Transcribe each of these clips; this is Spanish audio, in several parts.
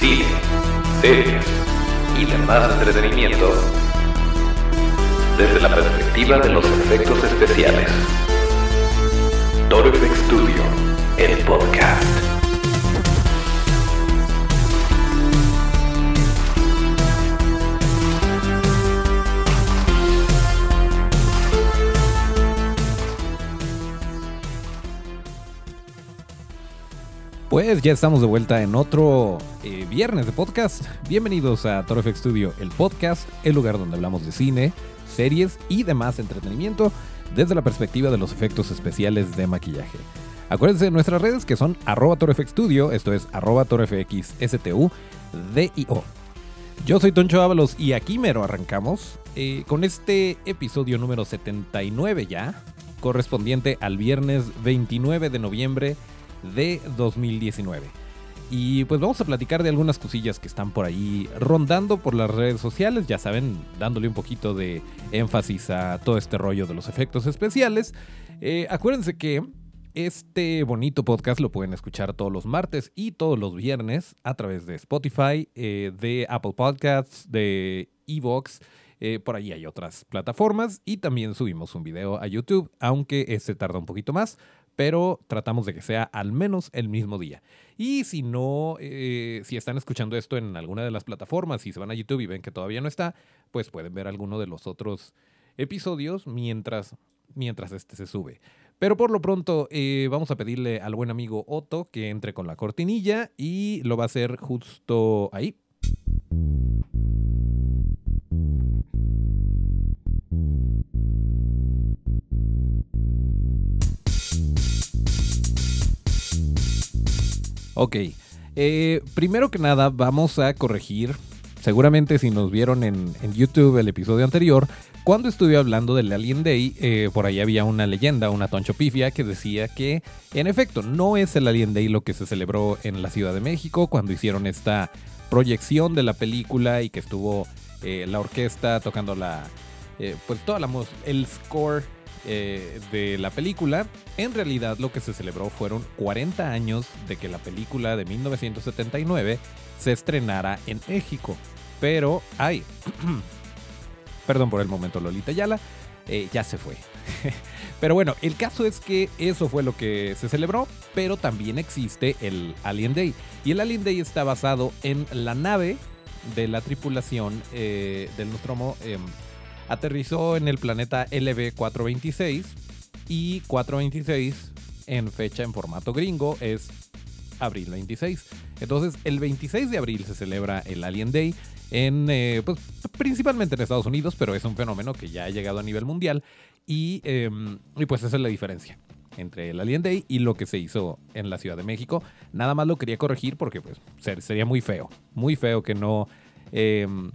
cine, series y demás entretenimiento desde la perspectiva de los efectos especiales. Toro Studio, el podcast. Pues ya estamos de vuelta en otro eh, viernes de podcast. Bienvenidos a Toro FX Studio, el podcast, el lugar donde hablamos de cine, series y demás entretenimiento desde la perspectiva de los efectos especiales de maquillaje. Acuérdense de nuestras redes que son arroba ToroFX Studio, esto es arroba ToroFXSTU, D-I-O. Yo soy Toncho Ábalos y aquí mero arrancamos eh, con este episodio número 79 ya, correspondiente al viernes 29 de noviembre de 2019. Y pues vamos a platicar de algunas cosillas que están por ahí rondando por las redes sociales, ya saben, dándole un poquito de énfasis a todo este rollo de los efectos especiales. Eh, acuérdense que este bonito podcast lo pueden escuchar todos los martes y todos los viernes a través de Spotify, eh, de Apple Podcasts, de Evox. Eh, por ahí hay otras plataformas y también subimos un video a YouTube, aunque este tarda un poquito más pero tratamos de que sea al menos el mismo día. Y si no, eh, si están escuchando esto en alguna de las plataformas y se van a YouTube y ven que todavía no está, pues pueden ver alguno de los otros episodios mientras, mientras este se sube. Pero por lo pronto eh, vamos a pedirle al buen amigo Otto que entre con la cortinilla y lo va a hacer justo ahí. Ok. Eh, primero que nada, vamos a corregir. Seguramente si nos vieron en, YouTube el episodio anterior, cuando estuve hablando del Alien Day, eh, por ahí había una leyenda, una tonchopifia, que decía que, en efecto, no es el Alien Day lo que se celebró en la Ciudad de México cuando hicieron esta proyección de la película y que estuvo eh, la orquesta tocando la, pues toda la el score eh, de la película, en realidad lo que se celebró fueron 40 años de que la película de 1979 se estrenara en México. Pero, ay, perdón por el momento Lolita Yala, eh, ya se fue. pero bueno, el caso es que eso fue lo que se celebró, pero también existe el Alien Day. Y el Alien Day está basado en la nave de la tripulación eh, del Nostromo em, aterrizó en el planeta LB426 y 426 en fecha en formato gringo es abril 26. Entonces el 26 de abril se celebra el Alien Day en, eh, pues, principalmente en Estados Unidos, pero es un fenómeno que ya ha llegado a nivel mundial y, em, y pues esa es la diferencia entre el Alien Day y lo que se hizo en la Ciudad de México. Nada más lo quería corregir porque pues sería muy feo, muy feo que no, em,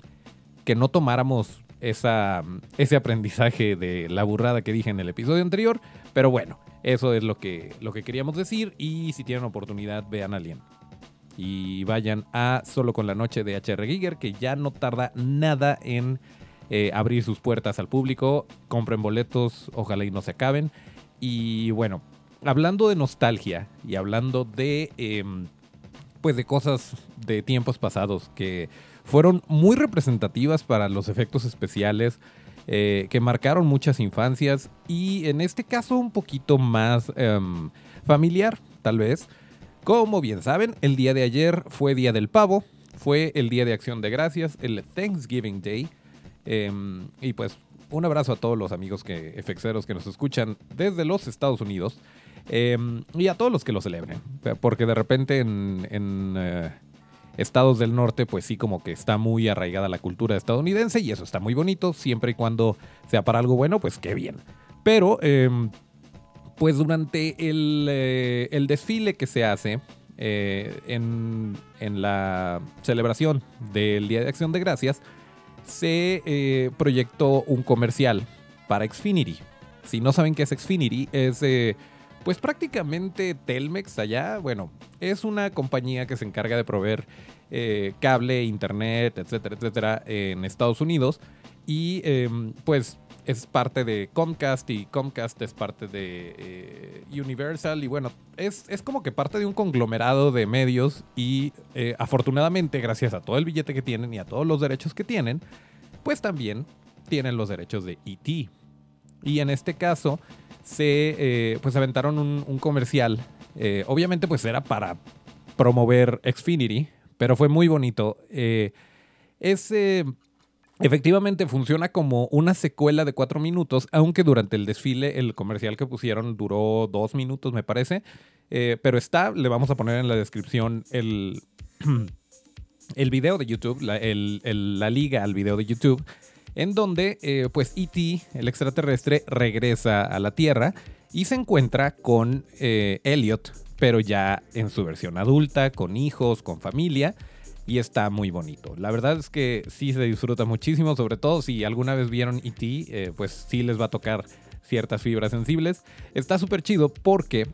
que no tomáramos esa, ese aprendizaje de la burrada que dije en el episodio anterior. Pero bueno, eso es lo que, lo que queríamos decir. Y si tienen oportunidad, vean Alien. Y vayan a Solo con la Noche de HR Giger, que ya no tarda nada en eh, abrir sus puertas al público. Compren boletos, ojalá y no se acaben. Y bueno, hablando de nostalgia y hablando de, em, pues de cosas de tiempos pasados que fueron muy representativas para los efectos especiales eh, que marcaron muchas infancias y en este caso un poquito más em, familiar, tal vez. Como bien saben, el día de ayer fue Día del Pavo, fue el Día de Acción de Gracias, el Thanksgiving Day. Em, y pues un abrazo a todos los amigos que, que nos escuchan desde los Estados Unidos em, y a todos los que lo celebren, porque de repente en, eh, estados del norte, pues sí, como que está muy arraigada la cultura estadounidense y eso está muy bonito, siempre y cuando sea para algo bueno, pues qué bien. Pero, em, pues durante el, eh, el, desfile que se hace eh, en, en, la celebración del Día de Acción de Gracias, se eh, proyectó un comercial para Xfinity. Si no saben qué es Xfinity, es pues prácticamente Telmex allá, bueno, es una compañía que se encarga de proveer eh, cable, internet, etcétera, etcétera, en Estados Unidos. Y em, pues es parte de Comcast y Comcast es parte de eh, Universal y bueno, es, es, como que parte de un conglomerado de medios y eh, afortunadamente gracias a todo el billete que tienen y a todos los derechos que tienen, pues también tienen los derechos de ET. Y en este caso se eh, pues aventaron un, comercial, obviamente pues era para promover Xfinity, pero fue muy bonito. ese Efectivamente funciona como una secuela de cuatro minutos, aunque durante el desfile el comercial que pusieron duró dos minutos, me parece. Eh, pero está, le vamos a poner en la descripción el, el video de YouTube, la, liga al video de YouTube, en donde eh, pues E.T., el extraterrestre, regresa a la Tierra y se encuentra con eh, Elliot, pero ya en su versión adulta, con hijos, con familia y está muy bonito. La verdad es que sí se disfruta muchísimo, sobre todo si alguna vez vieron ET, eh, pues sí les va a tocar ciertas fibras sensibles. Está súper chido porque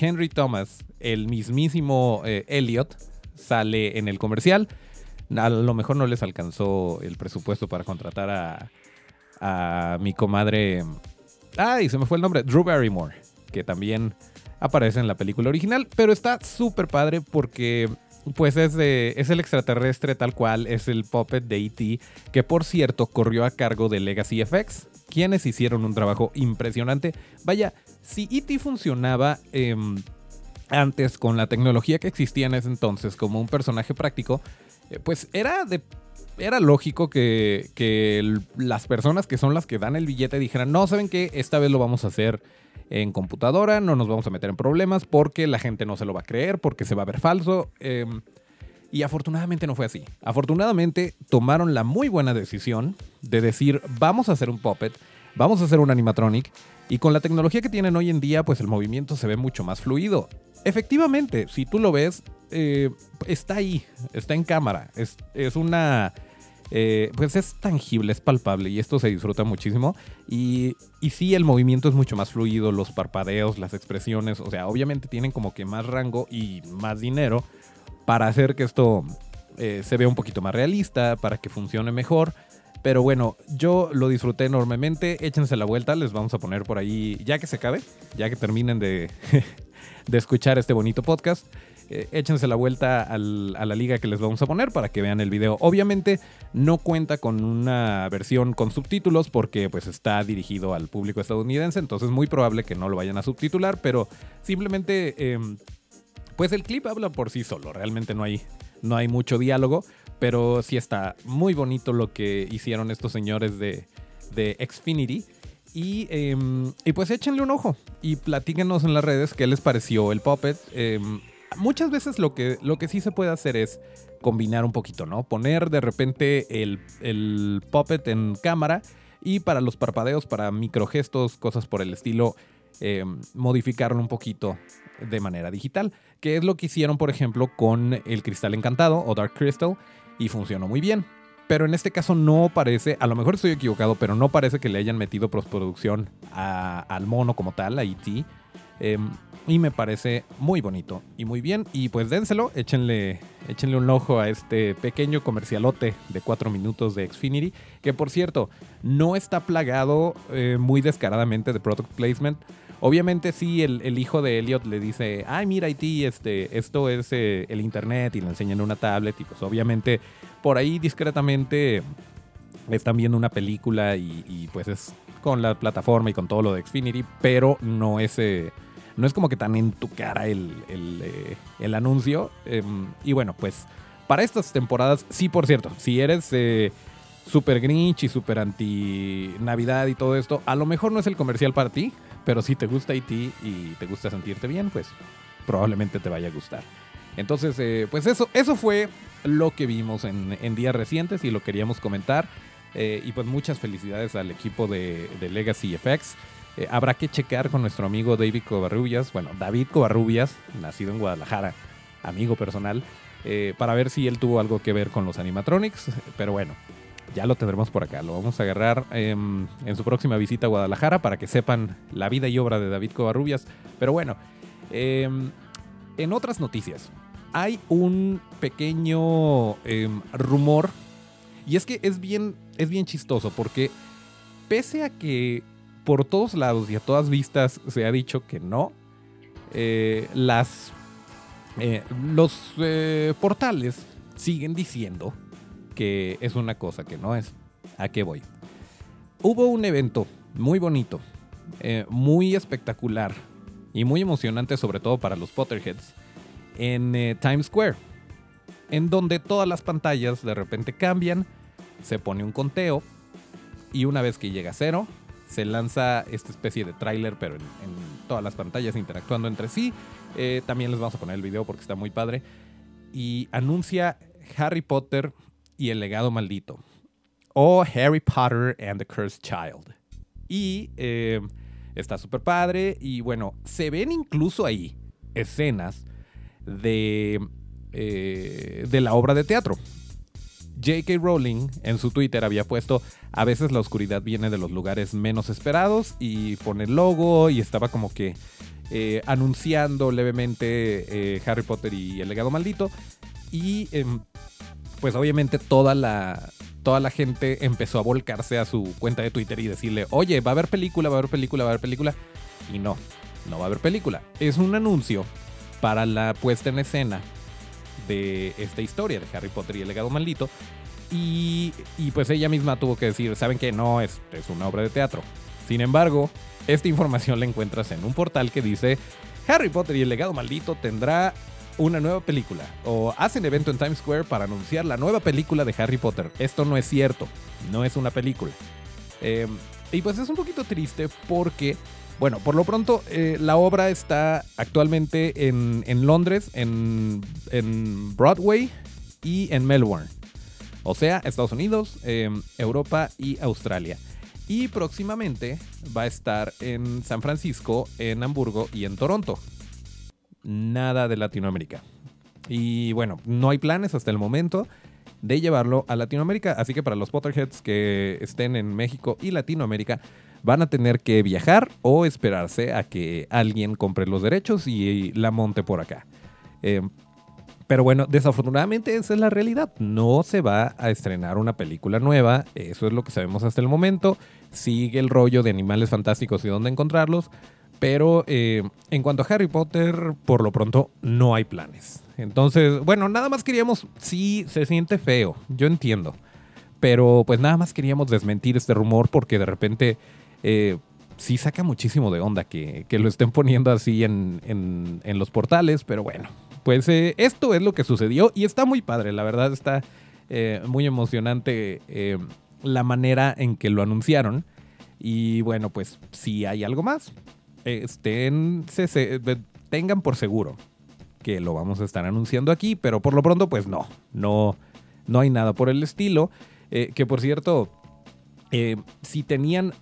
Henry Thomas, el mismísimo Elliot, sale en el comercial. A lo mejor no les alcanzó el presupuesto para contratar a, mi comadre. Ay, se me fue el nombre. Drew Barrymore, que también aparece en la película original, pero está súper padre porque pues es, es el extraterrestre tal cual, es el puppet de E.T., que por cierto corrió a cargo de Legacy FX, quienes hicieron un trabajo impresionante. Vaya, si E.T. funcionaba em, antes con la tecnología que existía en ese entonces como un personaje práctico, pues era de era lógico que, que, las personas que son las que dan el billete dijeran, no, ¿saben qué? Esta vez lo vamos a hacer en computadora, no nos vamos a meter en problemas porque la gente no se lo va a creer, porque se va a ver falso. Em, y afortunadamente no fue así. Afortunadamente tomaron la muy buena decisión de decir, vamos a hacer un puppet, vamos a hacer un animatronic, y con la tecnología que tienen hoy en día, pues el movimiento se ve mucho más fluido. Efectivamente, si tú lo ves, eh, está ahí, está en cámara, es, es una eh, pues es tangible, es palpable y esto se disfruta muchísimo. Y, y sí, el movimiento es mucho más fluido, los parpadeos, las expresiones, o sea, obviamente tienen como que más rango y más dinero para hacer que esto eh, se vea un poquito más realista, para que funcione mejor. Pero bueno, yo lo disfruté enormemente. Échense la vuelta, les vamos a poner por ahí, ya que se acabe, ya que terminen de, de escuchar este bonito podcast. Eh, échense la vuelta a la liga que les vamos a poner para que vean el video. Obviamente no cuenta con una versión con subtítulos porque pues está dirigido al público estadounidense, entonces es muy probable que no lo vayan a subtitular, pero simplemente em, pues el clip habla por sí solo, realmente no hay, no hay mucho diálogo, pero sí está muy bonito lo que hicieron estos señores de, Xfinity. Y, em, y, pues échenle un ojo y platíquenos en las redes qué les pareció el Puppet. Em, muchas veces lo que, lo que sí se puede hacer es combinar un poquito, ¿no? Poner de repente el, el puppet en cámara y para los parpadeos, para microgestos, cosas por el estilo, eh, modificarlo un poquito de manera digital, que es lo que hicieron, por ejemplo, con el Cristal Encantado o Dark Crystal y funcionó muy bien. Pero en este caso no parece, a lo mejor estoy equivocado, pero no parece que le hayan metido postproducción al mono como tal, a E.T. Em, y me parece muy bonito y muy bien. Y pues dénselo, échenle, échenle un ojo a este pequeño comercialote de 4 minutos de Xfinity. Que por cierto, no está plagado eh, muy descaradamente de product placement. Obviamente sí, el, hijo de Elliot le dice, ay mira IT, este, esto es eh, el internet y le enseñan una tablet y pues obviamente por ahí discretamente están viendo una película y, pues es con la plataforma y con todo lo de Xfinity, pero no es... Eh, no es como que tan en tu cara el, el, eh, anuncio. Em, y bueno, pues para estas temporadas, sí, por cierto, si eres eh, super Grinch y super anti Navidad y todo esto, a lo mejor no es el comercial para ti, pero si te gusta IT y te gusta sentirte bien, pues probablemente te vaya a gustar. Entonces, eh, pues eso, eso fue lo que vimos en, en días recientes y lo queríamos comentar. y pues muchas felicidades al equipo de, de Legacy FX. Eh, habrá que checar con nuestro amigo David Covarrubias, bueno, David Covarrubias, nacido en Guadalajara, amigo personal, eh, para ver si él tuvo algo que ver con los animatronics. Pero bueno, ya lo tendremos por acá. Lo vamos a agarrar em, en su próxima visita a Guadalajara para que sepan la vida y obra de David Covarrubias. Pero bueno, em, en otras noticias, hay un pequeño em, rumor. Y es que es bien, es bien chistoso porque pese a que por todos lados y a todas vistas se ha dicho que no, eh, las, eh, los eh, portales siguen diciendo que es una cosa que no es. ¿A qué voy? Hubo un evento muy bonito, muy espectacular y muy emocionante, sobre todo para los Potterheads, en Times Square, en donde todas las pantallas de repente cambian, se pone un conteo y una vez que llega a cero, se lanza esta especie de tráiler, pero en, todas las pantallas interactuando entre sí. Eh, también les vamos a poner el video porque está muy padre. Y anuncia Harry Potter y el legado maldito. O Harry Potter and the Cursed Child. Y eh, está súper padre. Y bueno, se ven incluso ahí escenas de, eh, de la obra de teatro. J.K. Rowling en su Twitter había puesto, a veces la oscuridad viene de los lugares menos esperados y pone el logo y estaba como que eh, anunciando levemente eh, Harry Potter y el legado maldito. Y em, pues obviamente toda la, toda la gente empezó a volcarse a su cuenta de Twitter y decirle, oye, va a haber película, va a haber película, va a haber película. Y no, no va a haber película. Es un anuncio para la puesta en escena de esta historia de Harry Potter y el legado maldito. Y, pues ella misma tuvo que decir, ¿saben que No, es, es una obra de teatro. Sin embargo, esta información la encuentras en un portal que dice, Harry Potter y el legado maldito tendrá una nueva película. O hacen evento en Times Square para anunciar la nueva película de Harry Potter. Esto no es cierto, no es una película. Em, y pues es un poquito triste porque bueno, por lo pronto, eh, la obra está actualmente en, Londres, en, Broadway y en Melbourne. O sea, Estados Unidos, em, Europa y Australia. Y próximamente va a estar en San Francisco, en Hamburgo y en Toronto. Nada de Latinoamérica. Y bueno, no hay planes hasta el momento de llevarlo a Latinoamérica. Así que para los Potterheads que estén en México y Latinoamérica, van a tener que viajar o esperarse a que alguien compre los derechos y la monte por acá. Eh, pero bueno, desafortunadamente esa es la realidad. No se va a estrenar una película nueva. Eso es lo que sabemos hasta el momento. Sigue el rollo de animales fantásticos y dónde encontrarlos. Pero eh, en cuanto a Harry Potter, por lo pronto no hay planes. Entonces, bueno, nada más queríamos, sí, se siente feo, yo entiendo. Pero pues nada más queríamos desmentir este rumor porque de repente eh, sí saca muchísimo de onda que, lo estén poniendo así en, los portales, pero bueno, pues eh, esto es lo que sucedió y está muy padre, la verdad está eh, muy emocionante la manera en que lo anunciaron. Y bueno, pues si hay algo más, estén, tengan por seguro que lo vamos a estar anunciando aquí, pero por lo pronto pues no, no, no hay nada por el estilo. que por cierto, si tenían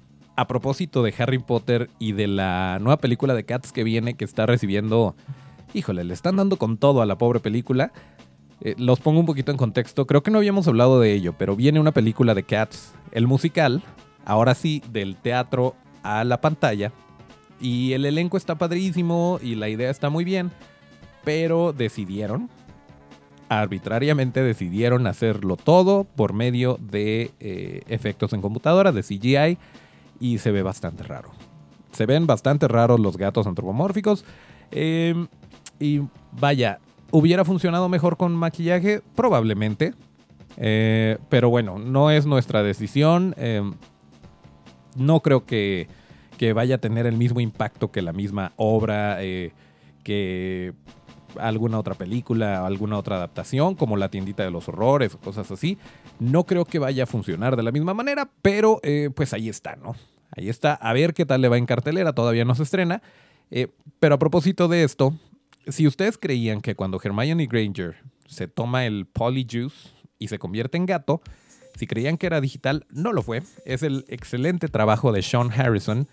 a propósito de Harry Potter y de la nueva película de Cats que viene, que está recibiendo, híjole, le están dando con todo a la pobre película. Eh, los pongo un poquito en contexto, creo que no habíamos hablado de ello, pero viene una película de Cats, el musical, ahora sí, del teatro a la pantalla. Y el elenco está padrísimo y la idea está muy bien, pero decidieron, arbitrariamente decidieron hacerlo todo por medio de eh, efectos en computadora, de CGI y se ve bastante raro. Se ven bastante raros los gatos antropomórficos. Em, y vaya, ¿hubiera funcionado mejor con maquillaje? Probablemente. Eh, pero bueno, no es nuestra decisión. Em, no creo que, que, vaya a tener el mismo impacto que la misma obra, eh, que alguna otra película, alguna otra adaptación, como La tiendita de los horrores o cosas así. No creo que vaya a funcionar de la misma manera, pero eh, pues ahí está, ¿no? Ahí está, a ver qué tal le va en cartelera, todavía no se estrena. Eh, pero a propósito de esto, si ustedes creían que cuando Hermione Granger se toma el Polyjuice y se convierte en gato, si creían que era digital, no lo fue. Es el excelente trabajo de Sean Harrison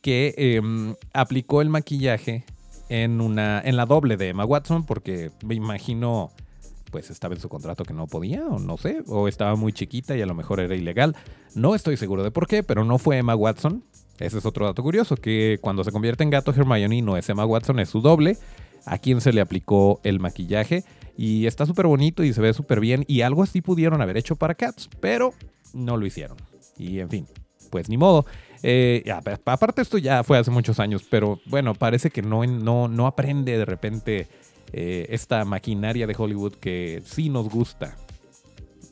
que em, aplicó el maquillaje en, una, en la doble de Emma Watson, porque me imagino, pues estaba en su contrato que no podía, o no sé, o estaba muy chiquita y a lo mejor era ilegal. No estoy seguro de por qué, pero no fue Emma Watson. Ese es otro dato curioso, que cuando se convierte en gato Hermione no es Emma Watson, es su doble, a quien se le aplicó el maquillaje. Y está súper bonito y se ve súper bien. Y algo así pudieron haber hecho para Cats, pero no lo hicieron. Y en fin, pues ni modo. Eh, aparte esto ya fue hace muchos años, pero bueno, parece que no, no, no aprende de repente eh, esta maquinaria de Hollywood que sí nos gusta.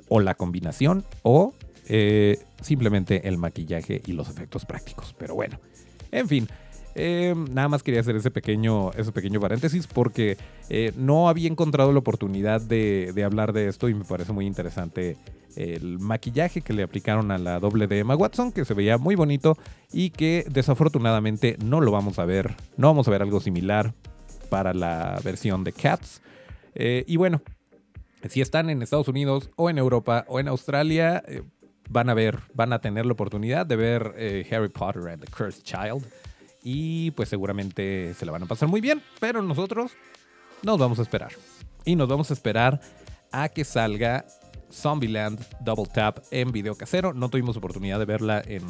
O la combinación o eh, simplemente el maquillaje y los efectos prácticos. Pero bueno, en fin. nada más quería hacer ese pequeño, ese pequeño paréntesis porque no había encontrado la oportunidad de, de, hablar de esto y me parece muy interesante el maquillaje que le aplicaron a la doble de Emma Watson, que se veía muy bonito y que desafortunadamente no lo vamos a ver, no vamos a ver algo similar para la versión de Cats. Eh, y bueno, si están en Estados Unidos o en Europa o en Australia, eh, van a ver, van a tener la oportunidad de ver eh, Harry Potter and the Cursed Child. Y pues seguramente se la van a pasar muy bien, pero nosotros nos vamos a esperar. Y nos vamos a esperar a que salga Zombieland Double Tap en video casero. No tuvimos oportunidad de verla eh,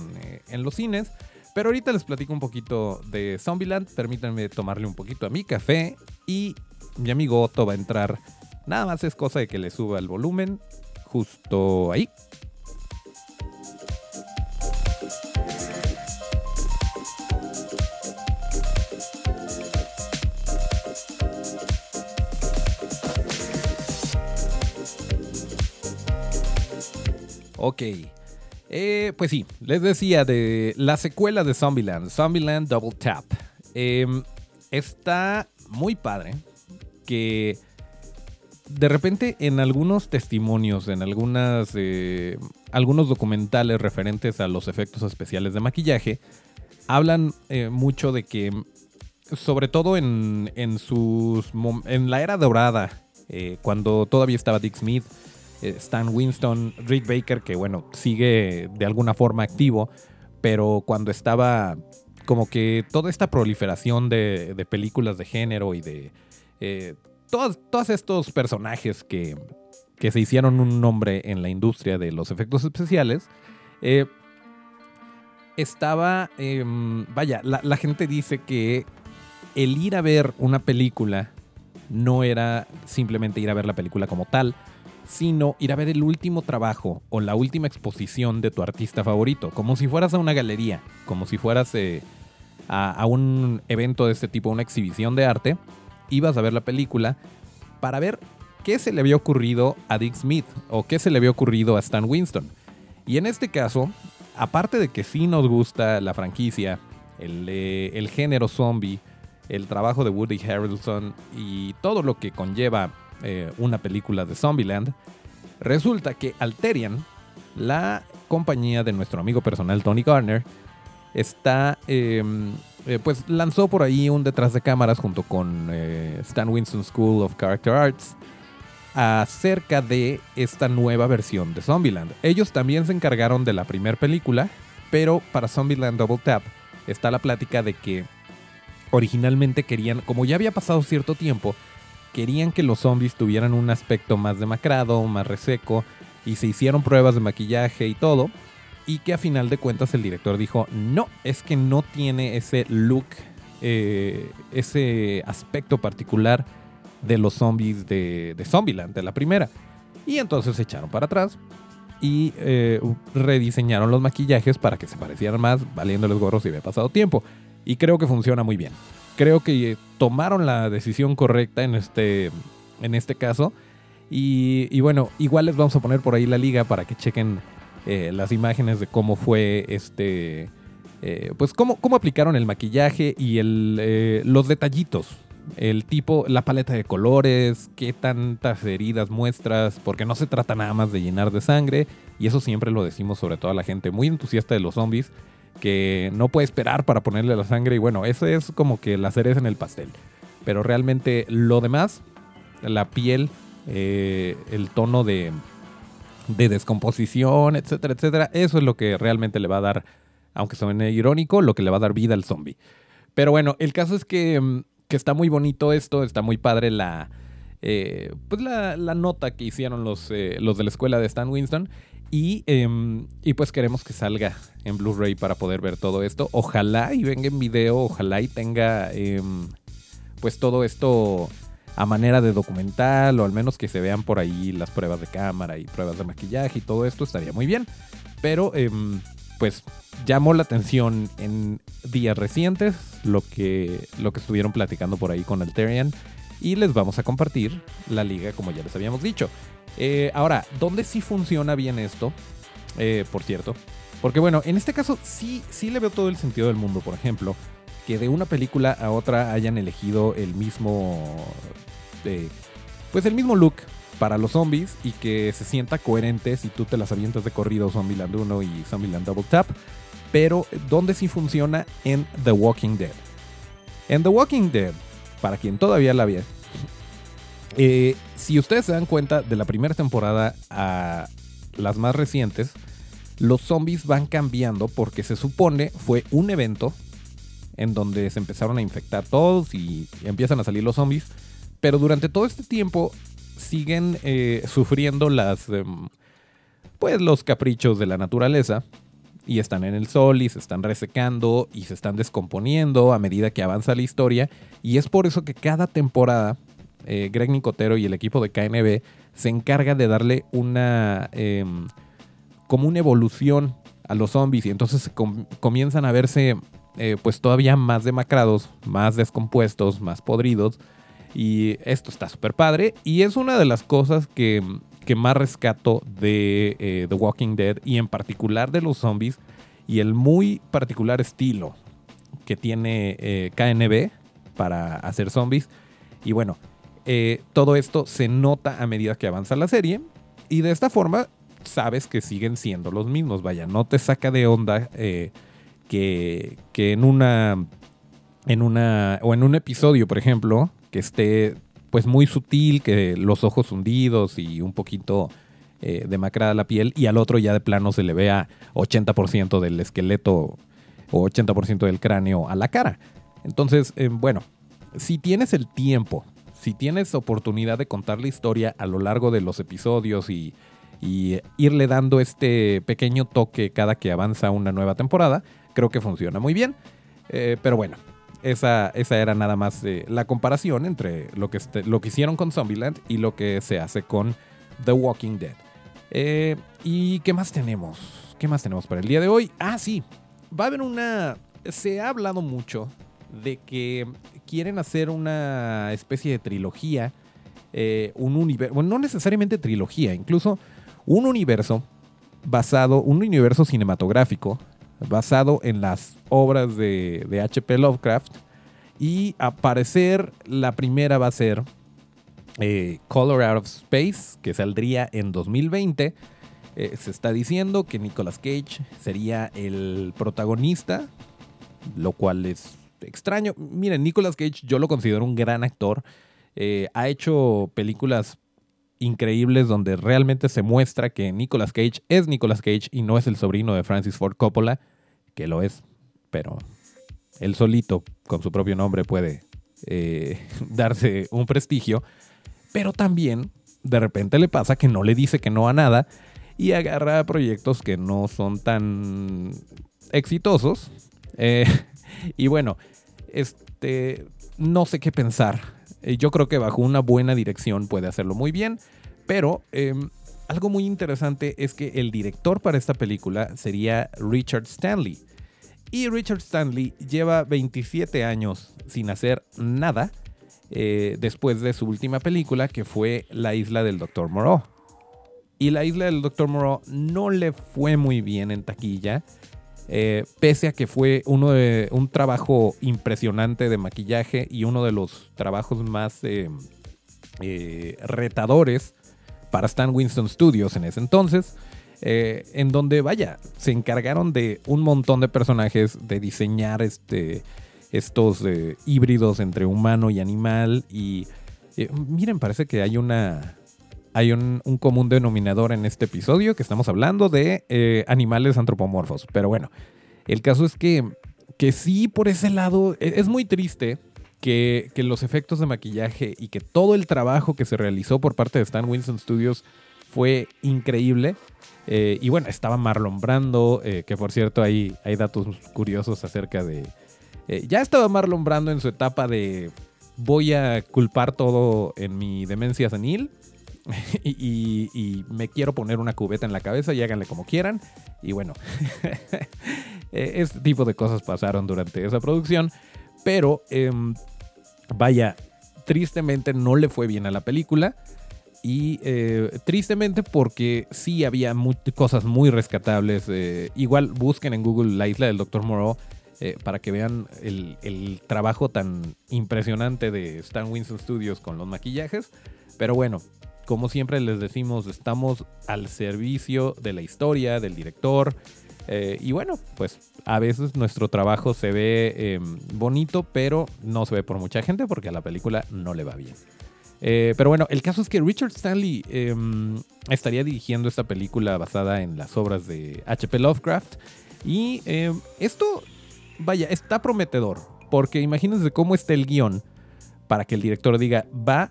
en, los cines. Pero ahorita les platico un poquito de Zombieland. Permítanme tomarle un poquito a mi café. Y mi amigo Otto va a entrar. Nada más es cosa de que le suba el volumen. Justo ahí. Ok. Eh, pues sí, les decía de la secuela de Zombieland, Zombieland Double Tap. Em, está muy padre que de repente en algunos testimonios, en algunas, eh, algunos documentales referentes a los efectos especiales de maquillaje, hablan eh, mucho de que, sobre todo en, en, sus, en la era dorada, cuando todavía estaba Dick Smith, eh, Stan Winston, Rick Baker, que bueno, sigue de alguna forma activo, pero cuando estaba como que toda esta proliferación de, películas de género y de eh, todos, estos personajes que, que, se hicieron un nombre en la industria de los efectos especiales, eh, estaba, em, vaya, la gente dice que el ir a ver una película no era simplemente ir a ver la película como tal, sino ir a ver el último trabajo o la última exposición de tu artista favorito, como si fueras a una galería, como si fueras eh, a, un evento de este tipo, una exhibición de arte, ibas a ver la película para ver qué se le había ocurrido a Dick Smith o qué se le había ocurrido a Stan Winston. Y en este caso, aparte de que sí nos gusta la franquicia, el, el género zombie, el trabajo de Woody Harrelson y todo lo que conlleva eh, una película de Zombieland, resulta que Alterian, la compañía de nuestro amigo personal Tony Garner, está, em, eh, pues lanzó por ahí un detrás de cámaras junto con eh, Stan Winston School of Character Arts acerca de esta nueva versión de Zombieland. Ellos también se encargaron de la primera película, pero para Zombieland Double Tap está la plática de que originalmente querían, como ya había pasado cierto tiempo, querían que los zombies tuvieran un aspecto más demacrado, más reseco, y se hicieron pruebas de maquillaje y todo, y que a final de cuentas el director dijo, no, es que no tiene ese look, eh, ese aspecto particular de los zombies de, Zombieland, de la primera. Y entonces se echaron para atrás y eh, rediseñaron los maquillajes para que se parecieran más, valiéndoles gorros si había pasado tiempo. Y creo que funciona muy bien creo que tomaron la decisión correcta en este, en este caso. Y, bueno, igual les vamos a poner por ahí la liga para que chequen eh, las imágenes de cómo fue este. Eh, pues cómo, cómo, aplicaron el maquillaje y el, eh, los detallitos. El tipo, la paleta de colores, qué tantas heridas muestras, porque no se trata nada más de llenar de sangre. Y eso siempre lo decimos sobre todo a la gente muy entusiasta de los zombies que no puede esperar para ponerle la sangre y bueno, eso es como que la cereza en el pastel. Pero realmente lo demás, la piel, eh, el tono de, de descomposición, etcétera, etcétera, eso es lo que realmente le va a dar, aunque suene irónico, lo que le va a dar vida al zombie. Pero bueno, el caso es que, mm, que está muy bonito esto, está muy padre la, eh, pues la, la, nota que hicieron los, eh, los de la escuela de Stan Winston. Y, em, y pues queremos que salga en Blu-ray para poder ver todo esto. Ojalá y venga en video, ojalá y tenga em, pues todo esto a manera de documental o al menos que se vean por ahí las pruebas de cámara y pruebas de maquillaje y todo esto estaría muy bien. Pero em, pues llamó la atención en días recientes, lo que, lo que estuvieron platicando por ahí con Alterian. Y les vamos a compartir la liga, como ya les habíamos dicho. Eh, ahora, ¿dónde sí funciona bien esto? Eh, por cierto. Porque bueno, en este caso sí, sí le veo todo el sentido del mundo, por ejemplo, que de una película a otra hayan elegido el mismo... pues el mismo look para los zombies y que se sienta coherente si tú te las avientas de corrido Zombieland 1 y Zombieland Double Tap. Pero ¿dónde sí funciona en The Walking Dead. En The Walking Dead, para quien todavía la eh, si ustedes se dan cuenta de la primera temporada a las más recientes, los zombies van cambiando porque se supone fue un evento en donde se empezaron a infectar todos y empiezan a salir los zombies. Pero durante todo este tiempo siguen eh, sufriendo las, em, pues los caprichos de la naturaleza y están en el sol y se están resecando y se están descomponiendo a medida que avanza la historia y es por eso que cada temporada eh, Greg Nicotero y el equipo de KNB se encarga de darle una em, como una evolución a los zombies y entonces comienzan a verse eh, pues todavía más demacrados, más descompuestos, más podridos y esto está súper padre. Y es una de las cosas que, más rescato de eh, The Walking Dead y en particular de los zombies y el muy particular estilo que tiene KNB para hacer zombies. Y bueno, eh, todo esto se nota a medida que avanza la serie. Y de esta forma sabes que siguen siendo los mismos. Vaya, no te saca de onda que, que en una. En una. O en un episodio, por ejemplo, que esté pues muy sutil, que los ojos hundidos y un poquito eh, demacrada la piel, y al otro ya de plano se le vea 80% del esqueleto o 80% del cráneo a la cara. Entonces, eh, bueno, si tienes el tiempo, si tienes oportunidad de contar la historia a lo largo de los episodios y, irle dando este pequeño toque cada que avanza una nueva temporada, creo que funciona muy bien. Eh, pero bueno, esa, era nada más eh, la comparación entre lo que, este, lo que hicieron con Zombieland y lo que se hace con The Walking Dead. Eh, ¿Y qué más tenemos? ¿Qué más tenemos para el día de hoy? Ah, sí. Va a haber una... Se ha hablado mucho de que quieren hacer una especie de trilogía. Eh, un universo... Bueno, no necesariamente trilogía, incluso un universo basado, un universo cinematográfico basado en las obras de, H.P. Lovecraft. Y a parecer la primera va a ser eh, Color Out of Space, que saldría en 2020. Eh, se está diciendo que Nicolas Cage sería el protagonista, lo cual es extraño. Miren, Nicolas Cage yo lo considero un gran actor. Eh, ha hecho películas increíbles donde realmente se muestra que Nicolas Cage es Nicolas Cage y no es el sobrino de Francis Ford Coppola que lo es, pero él solito, con su propio nombre, puede eh, darse un prestigio, pero también de repente le pasa que no le dice que no a nada y agarra proyectos que no son tan exitosos. Eh, y bueno, este, no sé qué pensar. Eh, yo creo que bajo una buena dirección puede hacerlo muy bien, pero em, algo muy interesante es que el director para esta película sería Richard Stanley. Y Richard Stanley lleva 27 años sin hacer nada eh, después de su última película que fue La isla del Dr. Moreau. Y La isla del Dr. Moreau no le fue muy bien en taquilla, eh, pese a que fue uno de, un trabajo impresionante de maquillaje y uno de los trabajos más eh, retadores para Stan Winston Studios en ese entonces. Eh, en donde, vaya, se encargaron de un montón de personajes, de diseñar este, estos eh, híbridos entre humano y animal. Y eh, miren, parece que hay una. Hay un, común denominador en este episodio que estamos hablando de animales antropomorfos. Pero bueno, el caso es que, que sí, por ese lado, e, es muy triste que, los efectos de maquillaje y que todo el trabajo que se realizó por parte de Stan Winston Studios fue increíble. Eh, y bueno, estaba Marlon Brando, eh, que por cierto hay, hay datos curiosos acerca de... Eh, ya estaba Marlon Brando en su etapa de voy a culpar todo en mi demencia senil. y, me quiero poner una cubeta en la cabeza y háganle como quieran. Y bueno, este tipo de cosas pasaron durante esa producción. Pero em, vaya, tristemente no le fue bien a la película. Y eh, tristemente porque sí había cosas muy rescatables. Eh, igual busquen en Google la isla del Dr. Moreau eh, para que vean el, trabajo tan impresionante de Stan Winston Studios con los maquillajes. Pero bueno, como siempre les decimos, estamos al servicio de la historia, del director. y bueno, pues a veces nuestro trabajo se ve em, bonito, pero no se ve por mucha gente porque a la película no le va bien. Eh, pero bueno, el caso es que Richard Stanley em, estaría dirigiendo esta película basada en las obras de H.P. Lovecraft. Y em, esto, vaya, está prometedor. Porque imagínense cómo está el guion para que el director diga, va,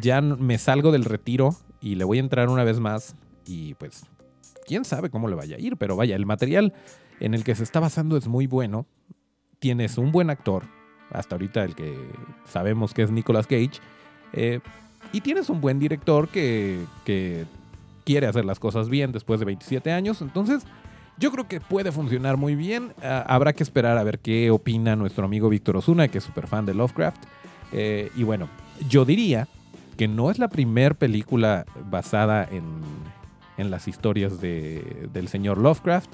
ya me salgo del retiro y le voy a entrar una vez más. Y pues, quién sabe cómo le vaya a ir. Pero vaya, el material en el que se está basando es muy bueno. Tienes un buen actor. Hasta ahorita el que sabemos que es Nicolas Cage eh, y tienes un buen director que, quiere hacer las cosas bien después de 27 años. Entonces, yo creo que puede funcionar muy bien. Ah, habrá que esperar a ver qué opina nuestro amigo Víctor Osuna, que es súper fan de Lovecraft. Eh, y bueno, yo diría que no es la primera película basada en, las historias del señor Lovecraft.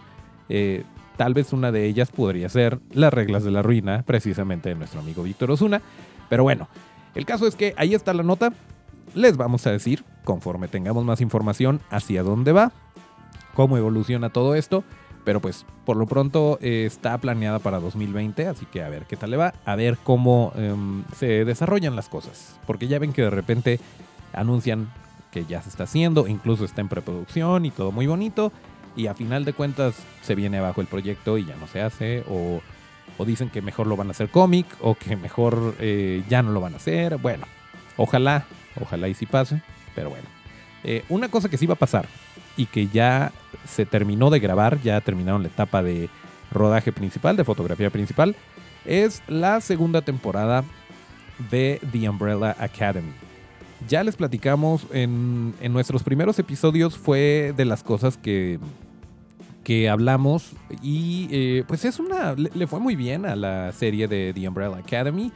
Eh, tal vez una de ellas podría ser Las reglas de la ruina, precisamente de nuestro amigo Víctor Osuna. Pero bueno, el caso es que ahí está la nota. Les vamos a decir, conforme tengamos más información, hacia dónde va, cómo evoluciona todo esto. Pero pues por lo pronto eh, está planeada para 2020, así que a ver qué tal le va, a ver cómo em, se desarrollan las cosas. Porque ya ven que de repente anuncian que ya se está haciendo, incluso está en preproducción y todo muy bonito. Y a final de cuentas se viene abajo el proyecto y ya no se hace. O o dicen que mejor lo van a hacer cómic, o que mejor eh, ya no lo van a hacer. Bueno, ojalá, ojalá y sí pase, pero bueno. Eh, una cosa que sí va a pasar y que ya se terminó de grabar, ya terminaron la etapa de rodaje principal, de fotografía principal, es la segunda temporada de The Umbrella Academy. Ya les platicamos en, en nuestros primeros episodios, fue de las cosas que que hablamos y eh, pues es una le, fue muy bien a la serie de The Umbrella Academy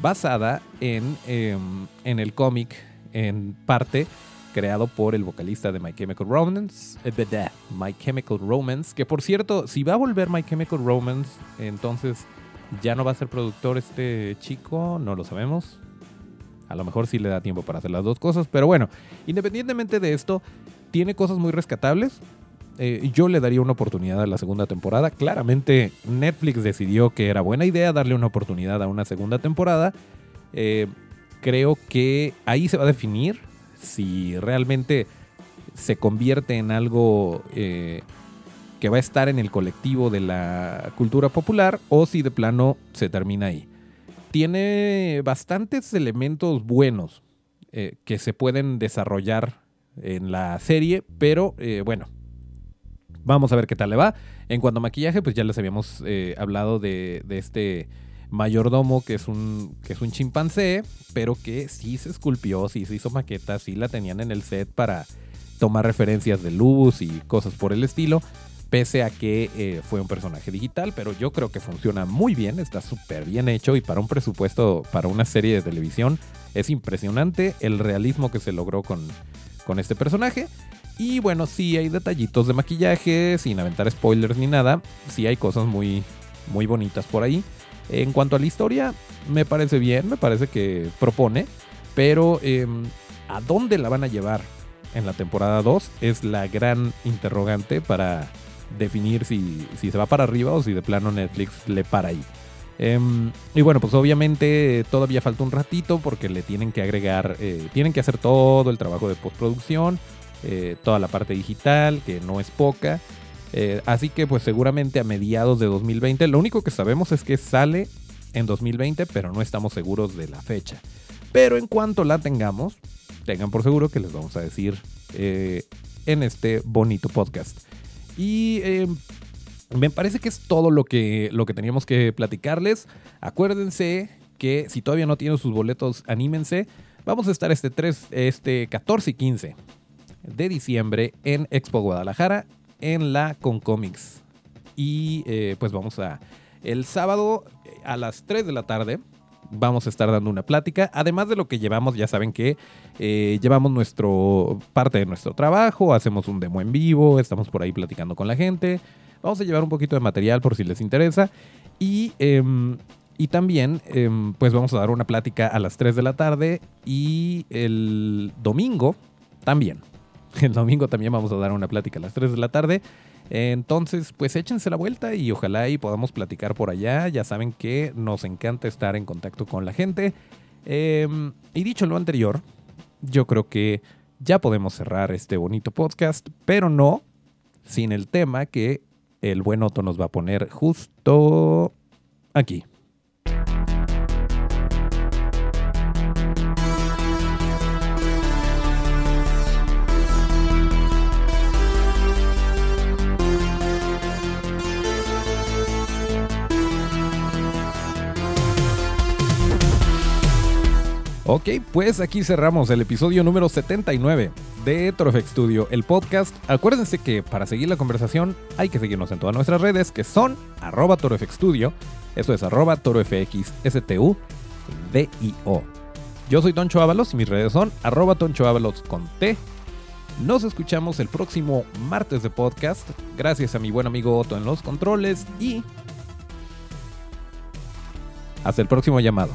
basada en, em, en el cómic en parte creado por el vocalista de My Chemical Romance, eh, My Chemical Romance, que por cierto, si va a volver My Chemical Romance, entonces ya no va a ser productor este chico, no lo sabemos. A lo mejor sí le da tiempo para hacer las dos cosas, pero bueno, independientemente de esto, tiene cosas muy rescatables. Eh, yo le daría una oportunidad a la segunda temporada. Claramente Netflix decidió que era buena idea darle una oportunidad a una segunda temporada. Eh, creo que ahí se va a definir si realmente se convierte en algo eh, que va a estar en el colectivo de la cultura popular o si de plano se termina ahí. Tiene bastantes elementos buenos que se pueden desarrollar en la serie, pero bueno, Vamos a ver qué tal le va. En cuanto a maquillaje, pues ya les habíamos eh, hablado de, este mayordomo que es un que es un chimpancé, pero que sí se esculpió, sí se hizo maquetas, sí la tenían en el set para tomar referencias de luz y cosas por el estilo, pese a que eh, fue un personaje digital, pero yo creo que funciona muy bien, está súper bien hecho y para un presupuesto, para una serie de televisión, es impresionante el realismo que se logró con, con este personaje. Y bueno, sí hay detallitos de maquillaje, sin aventar spoilers ni nada. Sí hay cosas muy, muy bonitas por ahí. En cuanto a la historia, me parece bien, me parece que propone. Pero em, ¿a dónde la van a llevar en la temporada 2? Es la gran interrogante para definir si, si se va para arriba o si de plano Netflix le para ahí. Em, y bueno, pues obviamente todavía falta un ratito porque le tienen que agregar, eh, tienen que hacer todo el trabajo de postproducción eh, toda la parte digital, que no es poca. Eh, así que pues seguramente a mediados de 2020, lo único que sabemos es que sale en 2020, pero no estamos seguros de la fecha. Pero en cuanto la tengamos, tengan por seguro que les vamos a decir eh, en este bonito podcast. Y me parece que es todo lo que, lo que teníamos que platicarles. Acuérdense que si todavía no tienen sus boletos, anímense. Vamos a estar este, 3, este 14 y 15 de diciembre en Expo Guadalajara en la Concomics. Y eh, pues vamos a... El sábado eh, a las 3 de la tarde vamos a estar dando una plática. Además de lo que llevamos, ya saben que eh, llevamos nuestro parte de nuestro trabajo, hacemos un demo en vivo, estamos por ahí platicando con la gente. Vamos a llevar un poquito de material por si les interesa. Y, em, y también, em, pues vamos a dar una plática a las 3 de la tarde y el domingo también. El domingo también vamos a dar una plática a las 3 de la tarde. Entonces, pues échense la vuelta y ojalá y podamos platicar por allá. Ya saben que nos encanta estar en contacto con la gente. Em, y dicho lo anterior, yo creo que ya podemos cerrar este bonito podcast, pero no sin el tema que el buen Otto nos va a poner justo aquí. Ok, pues aquí cerramos el episodio número 79 de Torofx Studio, el podcast. Acuérdense que para seguir la conversación hay que seguirnos en todas nuestras redes que son arroba Studio, eso es arroba ToroFXSTU, D-I-O. Yo soy Toncho Ábalos y mis redes son arroba Toncho Ábalos con T. Nos escuchamos el próximo martes de podcast. Gracias a mi buen amigo Otto en los controles y hasta el próximo llamado.